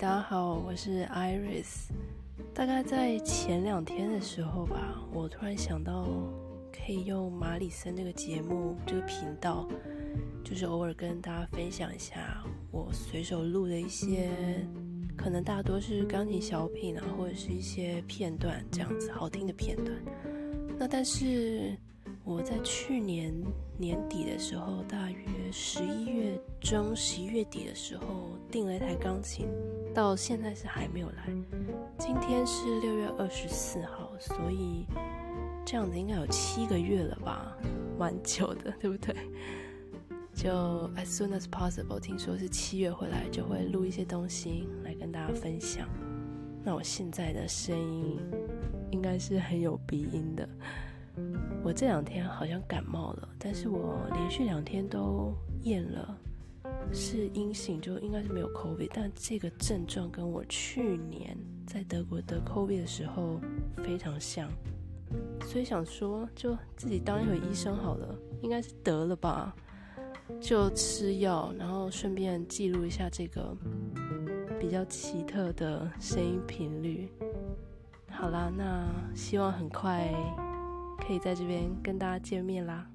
大家好，我是 Iris。大概在前两天的时候吧，我突然想到可以用马里森这个节目、这个频道，就是偶尔跟大家分享一下我随手录的一些，可能大多是钢琴小品啊，或者是一些片段这样子好听的片段。那但是我在去年年底的时候，大约十一月中、十一月底的时候订了一台钢琴。到现在是还没有来，今天是六月二十四号，所以这样子应该有七个月了吧，蛮久的，对不对？就 as soon as possible，听说是七月回来就会录一些东西来跟大家分享。那我现在的声音应该是很有鼻音的，我这两天好像感冒了，但是我连续两天都验了。是阴性，就应该是没有 COVID，但这个症状跟我去年在德国得 COVID 的时候非常像，所以想说就自己当一回医生好了，应该是得了吧，就吃药，然后顺便记录一下这个比较奇特的声音频率。好啦，那希望很快可以在这边跟大家见面啦。